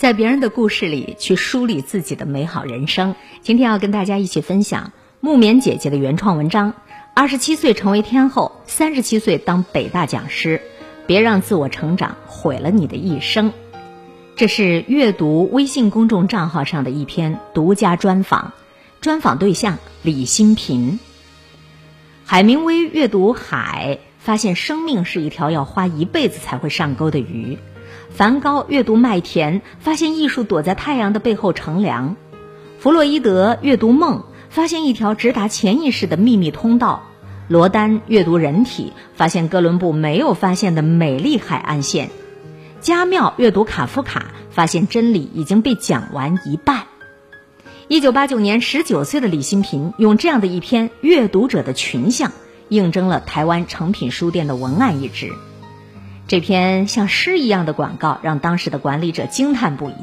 在别人的故事里去梳理自己的美好人生。今天要跟大家一起分享木棉姐姐的原创文章：二十七岁成为天后，三十七岁当北大讲师，别让自我成长毁了你的一生。这是阅读微信公众账号上的一篇独家专访，专访对象李新平。海明威阅读海，发现生命是一条要花一辈子才会上钩的鱼。梵高阅读麦田，发现艺术躲在太阳的背后乘凉；弗洛伊德阅读梦，发现一条直达潜意识的秘密通道；罗丹阅读人体，发现哥伦布没有发现的美丽海岸线；加缪阅读卡夫卡，发现真理已经被讲完一半。一九八九年，十九岁的李新平用这样的一篇阅读者的群像，应征了台湾诚品书店的文案一职。这篇像诗一样的广告让当时的管理者惊叹不已，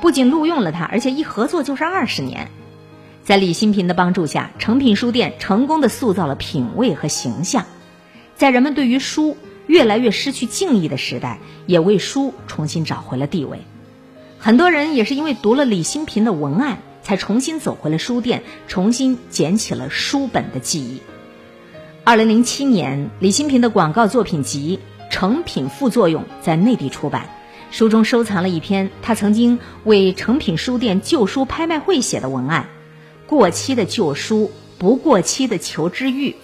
不仅录用了他，而且一合作就是二十年。在李新平的帮助下，诚品书店成功的塑造了品味和形象，在人们对于书越来越失去敬意的时代，也为书重新找回了地位。很多人也是因为读了李新平的文案，才重新走回了书店，重新捡起了书本的记忆。二零零七年，李新平的广告作品集。成品副作用在内地出版，书中收藏了一篇他曾经为成品书店旧书拍卖会写的文案：过期的旧书，不过期的求知欲；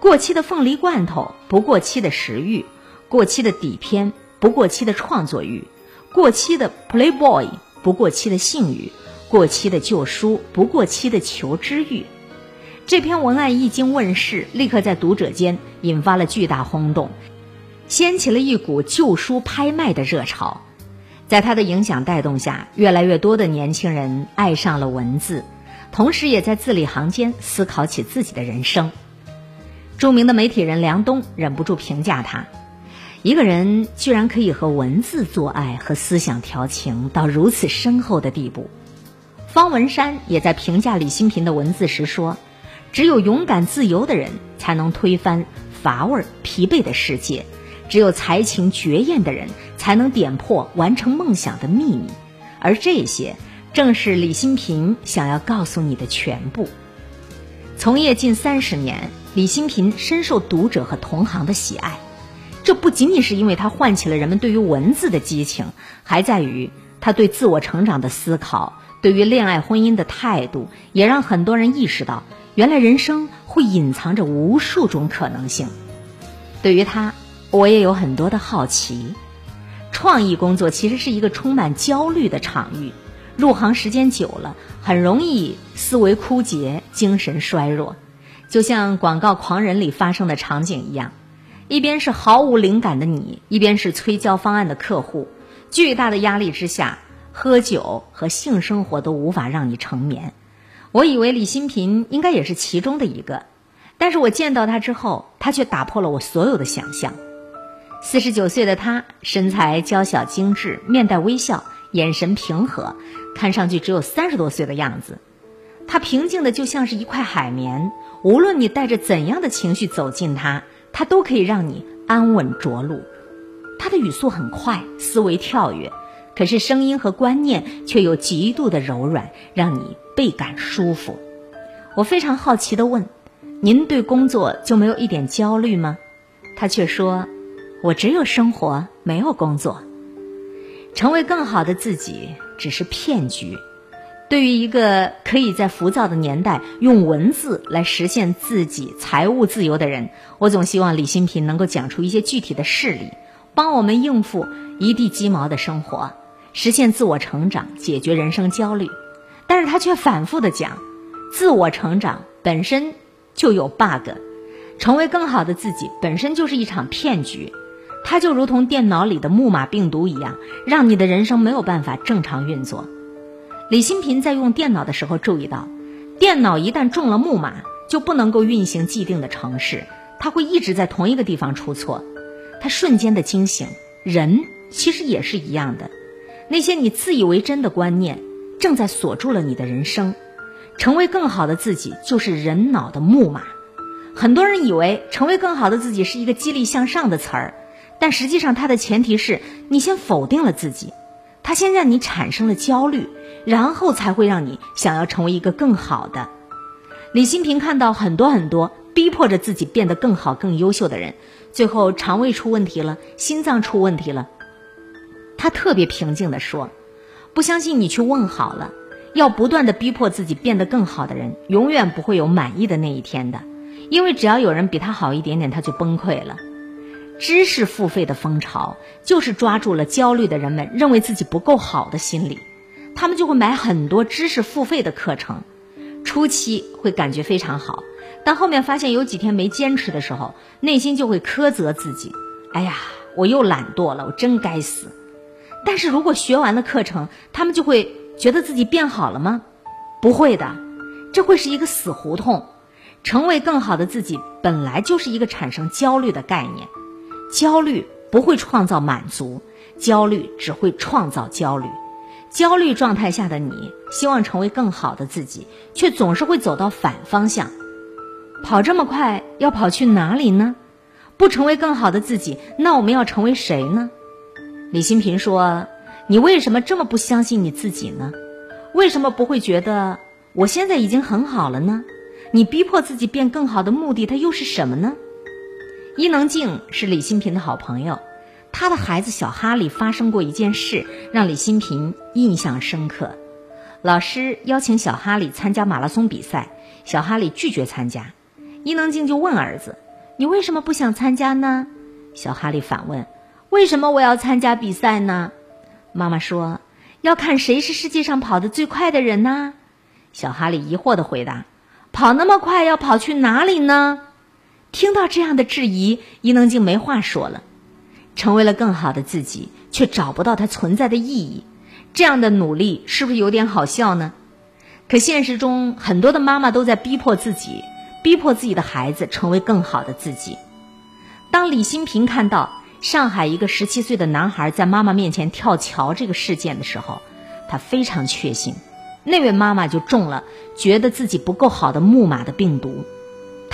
过期的凤梨罐头，不过期的食欲；过期的底片，不过期的创作欲；过期的 Playboy，不过期的性欲；过期的旧书，不过期的求知欲。这篇文案一经问世，立刻在读者间引发了巨大轰动。掀起了一股旧书拍卖的热潮，在他的影响带动下，越来越多的年轻人爱上了文字，同时也在字里行间思考起自己的人生。著名的媒体人梁冬忍不住评价他：一个人居然可以和文字做爱和思想调情到如此深厚的地步。方文山也在评价李新平的文字时说：“只有勇敢自由的人，才能推翻乏味疲惫的世界。”只有才情绝艳的人，才能点破完成梦想的秘密，而这些正是李新平想要告诉你的全部。从业近三十年，李新平深受读者和同行的喜爱。这不仅仅是因为他唤起了人们对于文字的激情，还在于他对自我成长的思考，对于恋爱婚姻的态度，也让很多人意识到，原来人生会隐藏着无数种可能性。对于他。我也有很多的好奇，创意工作其实是一个充满焦虑的场域。入行时间久了，很容易思维枯竭、精神衰弱，就像《广告狂人》里发生的场景一样：一边是毫无灵感的你，一边是催交方案的客户。巨大的压力之下，喝酒和性生活都无法让你成眠。我以为李新平应该也是其中的一个，但是我见到他之后，他却打破了我所有的想象。四十九岁的他，身材娇小精致，面带微笑，眼神平和，看上去只有三十多岁的样子。他平静的就像是一块海绵，无论你带着怎样的情绪走进他，他都可以让你安稳着陆。他的语速很快，思维跳跃，可是声音和观念却又极度的柔软，让你倍感舒服。我非常好奇的问：“您对工作就没有一点焦虑吗？”他却说。我只有生活，没有工作。成为更好的自己只是骗局。对于一个可以在浮躁的年代用文字来实现自己财务自由的人，我总希望李新平能够讲出一些具体的事例，帮我们应付一地鸡毛的生活，实现自我成长，解决人生焦虑。但是他却反复的讲，自我成长本身就有 bug，成为更好的自己本身就是一场骗局。它就如同电脑里的木马病毒一样，让你的人生没有办法正常运作。李新平在用电脑的时候注意到，电脑一旦中了木马，就不能够运行既定的程式，它会一直在同一个地方出错。他瞬间的惊醒，人其实也是一样的。那些你自以为真的观念，正在锁住了你的人生。成为更好的自己，就是人脑的木马。很多人以为成为更好的自己是一个激励向上的词儿。但实际上，它的前提是你先否定了自己。它先让你产生了焦虑，然后才会让你想要成为一个更好的。李新平看到很多很多逼迫着自己变得更好、更优秀的人，最后肠胃出问题了，心脏出问题了。他特别平静地说：“不相信你去问好了。要不断的逼迫自己变得更好的人，永远不会有满意的那一天的，因为只要有人比他好一点点，他就崩溃了。知识付费的风潮就是抓住了焦虑的人们认为自己不够好的心理，他们就会买很多知识付费的课程。”初期会感觉非常好，但后面发现有几天没坚持的时候，内心就会苛责自己。哎呀，我又懒惰了，我真该死。但是如果学完了课程，他们就会觉得自己变好了吗？不会的，这会是一个死胡同。成为更好的自己，本来就是一个产生焦虑的概念。焦虑不会创造满足，焦虑只会创造焦虑。焦虑状态下的你，希望成为更好的自己，却总是会走到反方向。跑这么快，要跑去哪里呢？不成为更好的自己，那我们要成为谁呢？李新平说：“你为什么这么不相信你自己呢？为什么不会觉得我现在已经很好了呢？你逼迫自己变更好的目的，它又是什么呢？”伊能静是李新平的好朋友。他的孩子小哈利发生过一件事，让李新平印象深刻。老师邀请小哈利参加马拉松比赛，小哈利拒绝参加。伊能静就问儿子：“你为什么不想参加呢？”小哈利反问：“为什么我要参加比赛呢？”妈妈说：“要看谁是世界上跑得最快的人呢。”小哈利疑惑地回答：“跑那么快，要跑去哪里呢？”听到这样的质疑，伊能静没话说了。成为了更好的自己，却找不到它存在的意义，这样的努力是不是有点好笑呢？可现实中，很多的妈妈都在逼迫自己，逼迫自己的孩子成为更好的自己。当李新平看到上海一个十七岁的男孩在妈妈面前跳桥这个事件的时候，他非常确信，那位妈妈就中了觉得自己不够好的木马的病毒，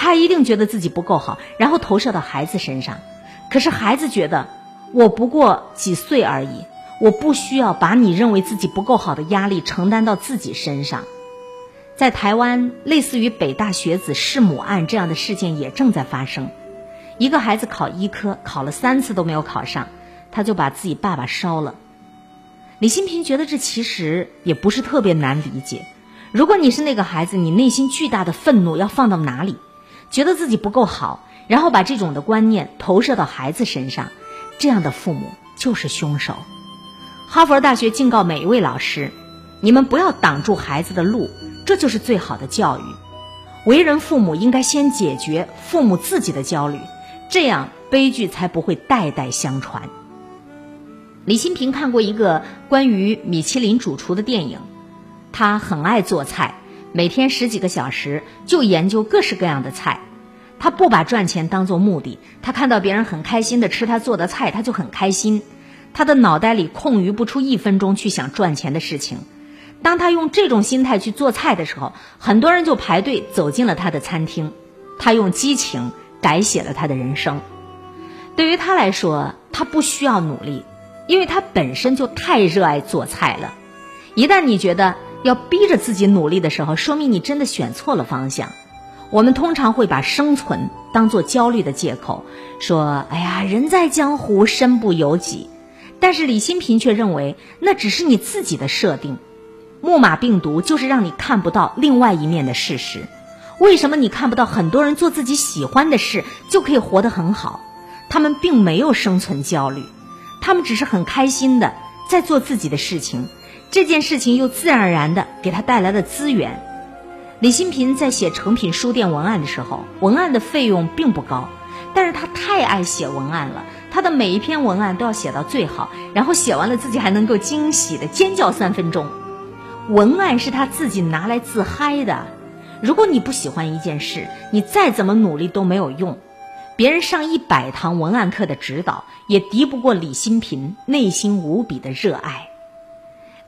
他一定觉得自己不够好，然后投射到孩子身上。可是孩子觉得，我不过几岁而已，我不需要把你认为自己不够好的压力承担到自己身上。在台湾，类似于北大学子弑母案这样的事件也正在发生。一个孩子考医科，考了三次都没有考上，他就把自己爸爸烧了。李新平觉得这其实也不是特别难理解。如果你是那个孩子，你内心巨大的愤怒要放到哪里？觉得自己不够好。然后把这种的观念投射到孩子身上，这样的父母就是凶手。哈佛大学警告每一位老师：你们不要挡住孩子的路，这就是最好的教育。为人父母应该先解决父母自己的焦虑，这样悲剧才不会代代相传。李新平看过一个关于米其林主厨的电影，他很爱做菜，每天十几个小时就研究各式各样的菜。他不把赚钱当做目的，他看到别人很开心的吃他做的菜，他就很开心。他的脑袋里空余不出一分钟去想赚钱的事情。当他用这种心态去做菜的时候，很多人就排队走进了他的餐厅。他用激情改写了他的人生。对于他来说，他不需要努力，因为他本身就太热爱做菜了。一旦你觉得要逼着自己努力的时候，说明你真的选错了方向。我们通常会把生存当做焦虑的借口，说：“哎呀，人在江湖，身不由己。”但是李新平却认为，那只是你自己的设定。木马病毒就是让你看不到另外一面的事实。为什么你看不到很多人做自己喜欢的事就可以活得很好？他们并没有生存焦虑，他们只是很开心的在做自己的事情。这件事情又自然而然的给他带来了资源。李新平在写成品书店文案的时候，文案的费用并不高，但是他太爱写文案了，他的每一篇文案都要写到最好，然后写完了自己还能够惊喜的尖叫三分钟。文案是他自己拿来自嗨的。如果你不喜欢一件事，你再怎么努力都没有用。别人上一百堂文案课的指导，也敌不过李新平内心无比的热爱。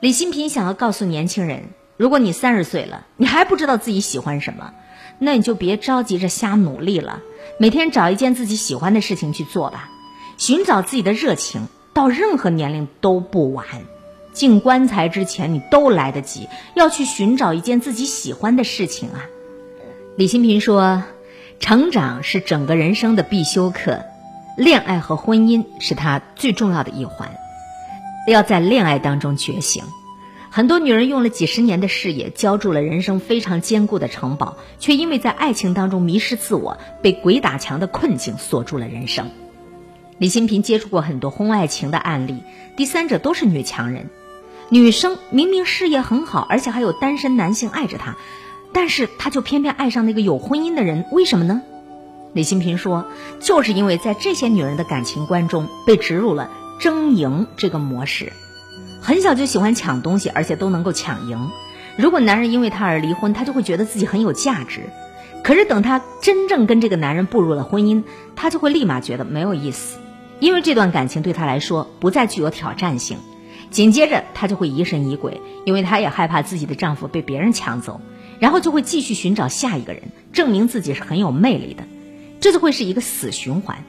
李新平想要告诉年轻人。如果你三十岁了，你还不知道自己喜欢什么，那你就别着急着瞎努力了。每天找一件自己喜欢的事情去做吧，寻找自己的热情，到任何年龄都不晚。进棺材之前，你都来得及，要去寻找一件自己喜欢的事情啊。李新平说：“成长是整个人生的必修课，恋爱和婚姻是他最重要的一环，要在恋爱当中觉醒。”很多女人用了几十年的事业，浇筑了人生非常坚固的城堡，却因为在爱情当中迷失自我，被鬼打墙的困境锁住了人生。李新平接触过很多婚外情的案例，第三者都是女强人。女生明明事业很好，而且还有单身男性爱着她，但是她就偏偏爱上那个有婚姻的人，为什么呢？李新平说，就是因为在这些女人的感情观中被植入了争赢这个模式。很小就喜欢抢东西，而且都能够抢赢。如果男人因为她而离婚，她就会觉得自己很有价值。可是等她真正跟这个男人步入了婚姻，她就会立马觉得没有意思，因为这段感情对她来说不再具有挑战性。紧接着她就会疑神疑鬼，因为她也害怕自己的丈夫被别人抢走，然后就会继续寻找下一个人，证明自己是很有魅力的。这就会是一个死循环。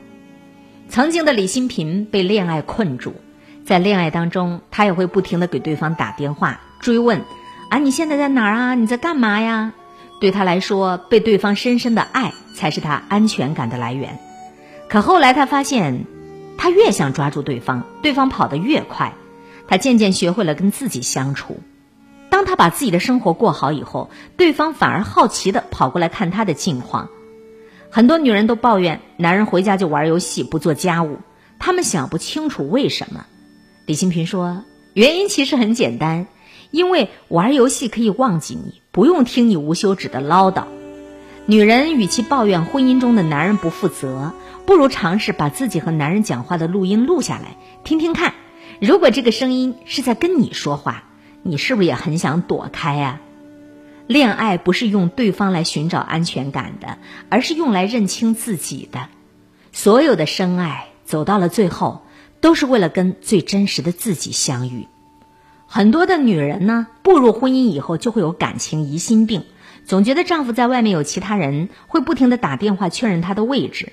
曾经的李新平被恋爱困住。在恋爱当中，他也会不停的给对方打电话追问：“啊，你现在在哪儿啊？你在干嘛呀？”对他来说，被对方深深的爱才是他安全感的来源。可后来他发现，他越想抓住对方，对方跑得越快。他渐渐学会了跟自己相处。当他把自己的生活过好以后，对方反而好奇的跑过来看他的近况。很多女人都抱怨男人回家就玩游戏，不做家务，她们想不清楚为什么。李新平说：“原因其实很简单，因为玩游戏可以忘记你，不用听你无休止的唠叨。女人与其抱怨婚姻中的男人不负责，不如尝试把自己和男人讲话的录音录下来，听听看。如果这个声音是在跟你说话，你是不是也很想躲开呀？恋爱不是用对方来寻找安全感的，而是用来认清自己的。所有的深爱走到了最后。”都是为了跟最真实的自己相遇。很多的女人呢，步入婚姻以后就会有感情疑心病，总觉得丈夫在外面有其他人，会不停的打电话确认他的位置。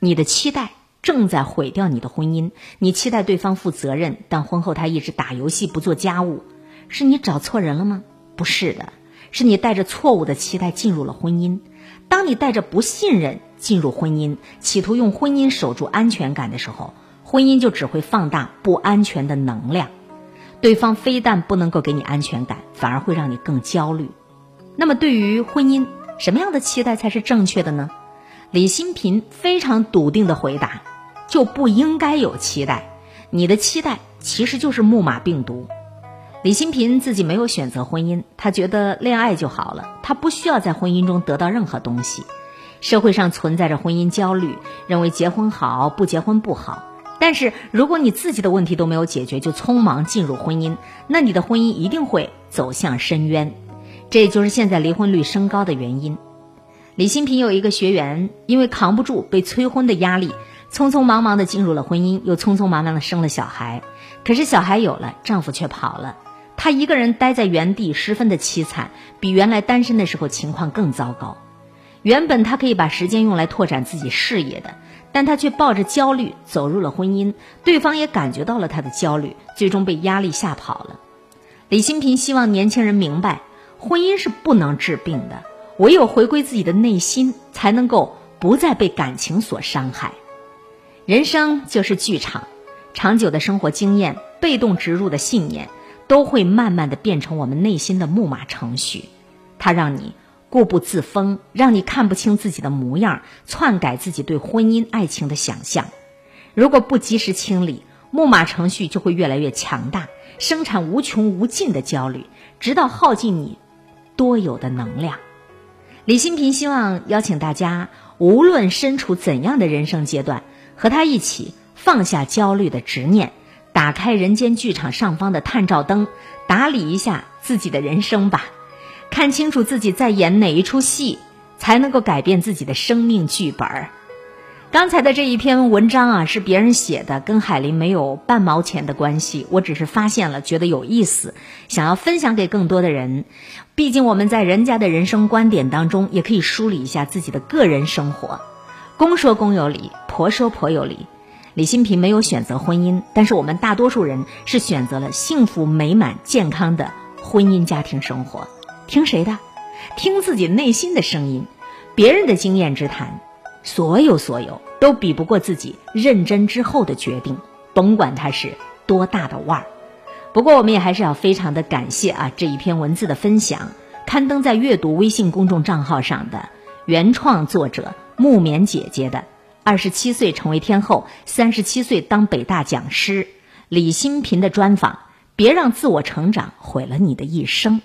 你的期待正在毁掉你的婚姻。你期待对方负责任，但婚后他一直打游戏不做家务，是你找错人了吗？不是的，是你带着错误的期待进入了婚姻。当你带着不信任进入婚姻，企图用婚姻守住安全感的时候。婚姻就只会放大不安全的能量，对方非但不能够给你安全感，反而会让你更焦虑。那么，对于婚姻，什么样的期待才是正确的呢？李新平非常笃定的回答：就不应该有期待。你的期待其实就是木马病毒。李新平自己没有选择婚姻，他觉得恋爱就好了，他不需要在婚姻中得到任何东西。社会上存在着婚姻焦虑，认为结婚好，不结婚不好。但是，如果你自己的问题都没有解决，就匆忙进入婚姻，那你的婚姻一定会走向深渊。这也就是现在离婚率升高的原因。李新平有一个学员，因为扛不住被催婚的压力，匆匆忙忙的进入了婚姻，又匆匆忙忙的生了小孩。可是小孩有了，丈夫却跑了，她一个人待在原地，十分的凄惨，比原来单身的时候情况更糟糕。原本她可以把时间用来拓展自己事业的。但她却抱着焦虑走入了婚姻，对方也感觉到了她的焦虑，最终被压力吓跑了。李新平希望年轻人明白，婚姻是不能治病的，唯有回归自己的内心，才能够不再被感情所伤害。人生就是剧场，长久的生活经验、被动植入的信念，都会慢慢的变成我们内心的木马程序，它让你。固步自封，让你看不清自己的模样，篡改自己对婚姻爱情的想象。如果不及时清理，木马程序就会越来越强大，生产无穷无尽的焦虑，直到耗尽你多有的能量。李新平希望邀请大家，无论身处怎样的人生阶段，和他一起放下焦虑的执念，打开人间剧场上方的探照灯，打理一下自己的人生吧。看清楚自己在演哪一出戏，才能够改变自己的生命剧本儿。刚才的这一篇文章啊，是别人写的，跟海林没有半毛钱的关系。我只是发现了，觉得有意思，想要分享给更多的人。毕竟我们在人家的人生观点当中，也可以梳理一下自己的个人生活。公说公有理，婆说婆有理。李新平没有选择婚姻，但是我们大多数人是选择了幸福美满健康的婚姻家庭生活。听谁的？听自己内心的声音。别人的经验之谈，所有所有都比不过自己认真之后的决定，甭管它是多大的腕儿。不过，我们也还是要非常的感谢啊这一篇文字的分享，刊登在阅读微信公众账号上的原创作者木棉姐姐的。二十七岁成为天后，三十七岁当北大讲师，李新平的专访，别让自我成长毁了你的一生。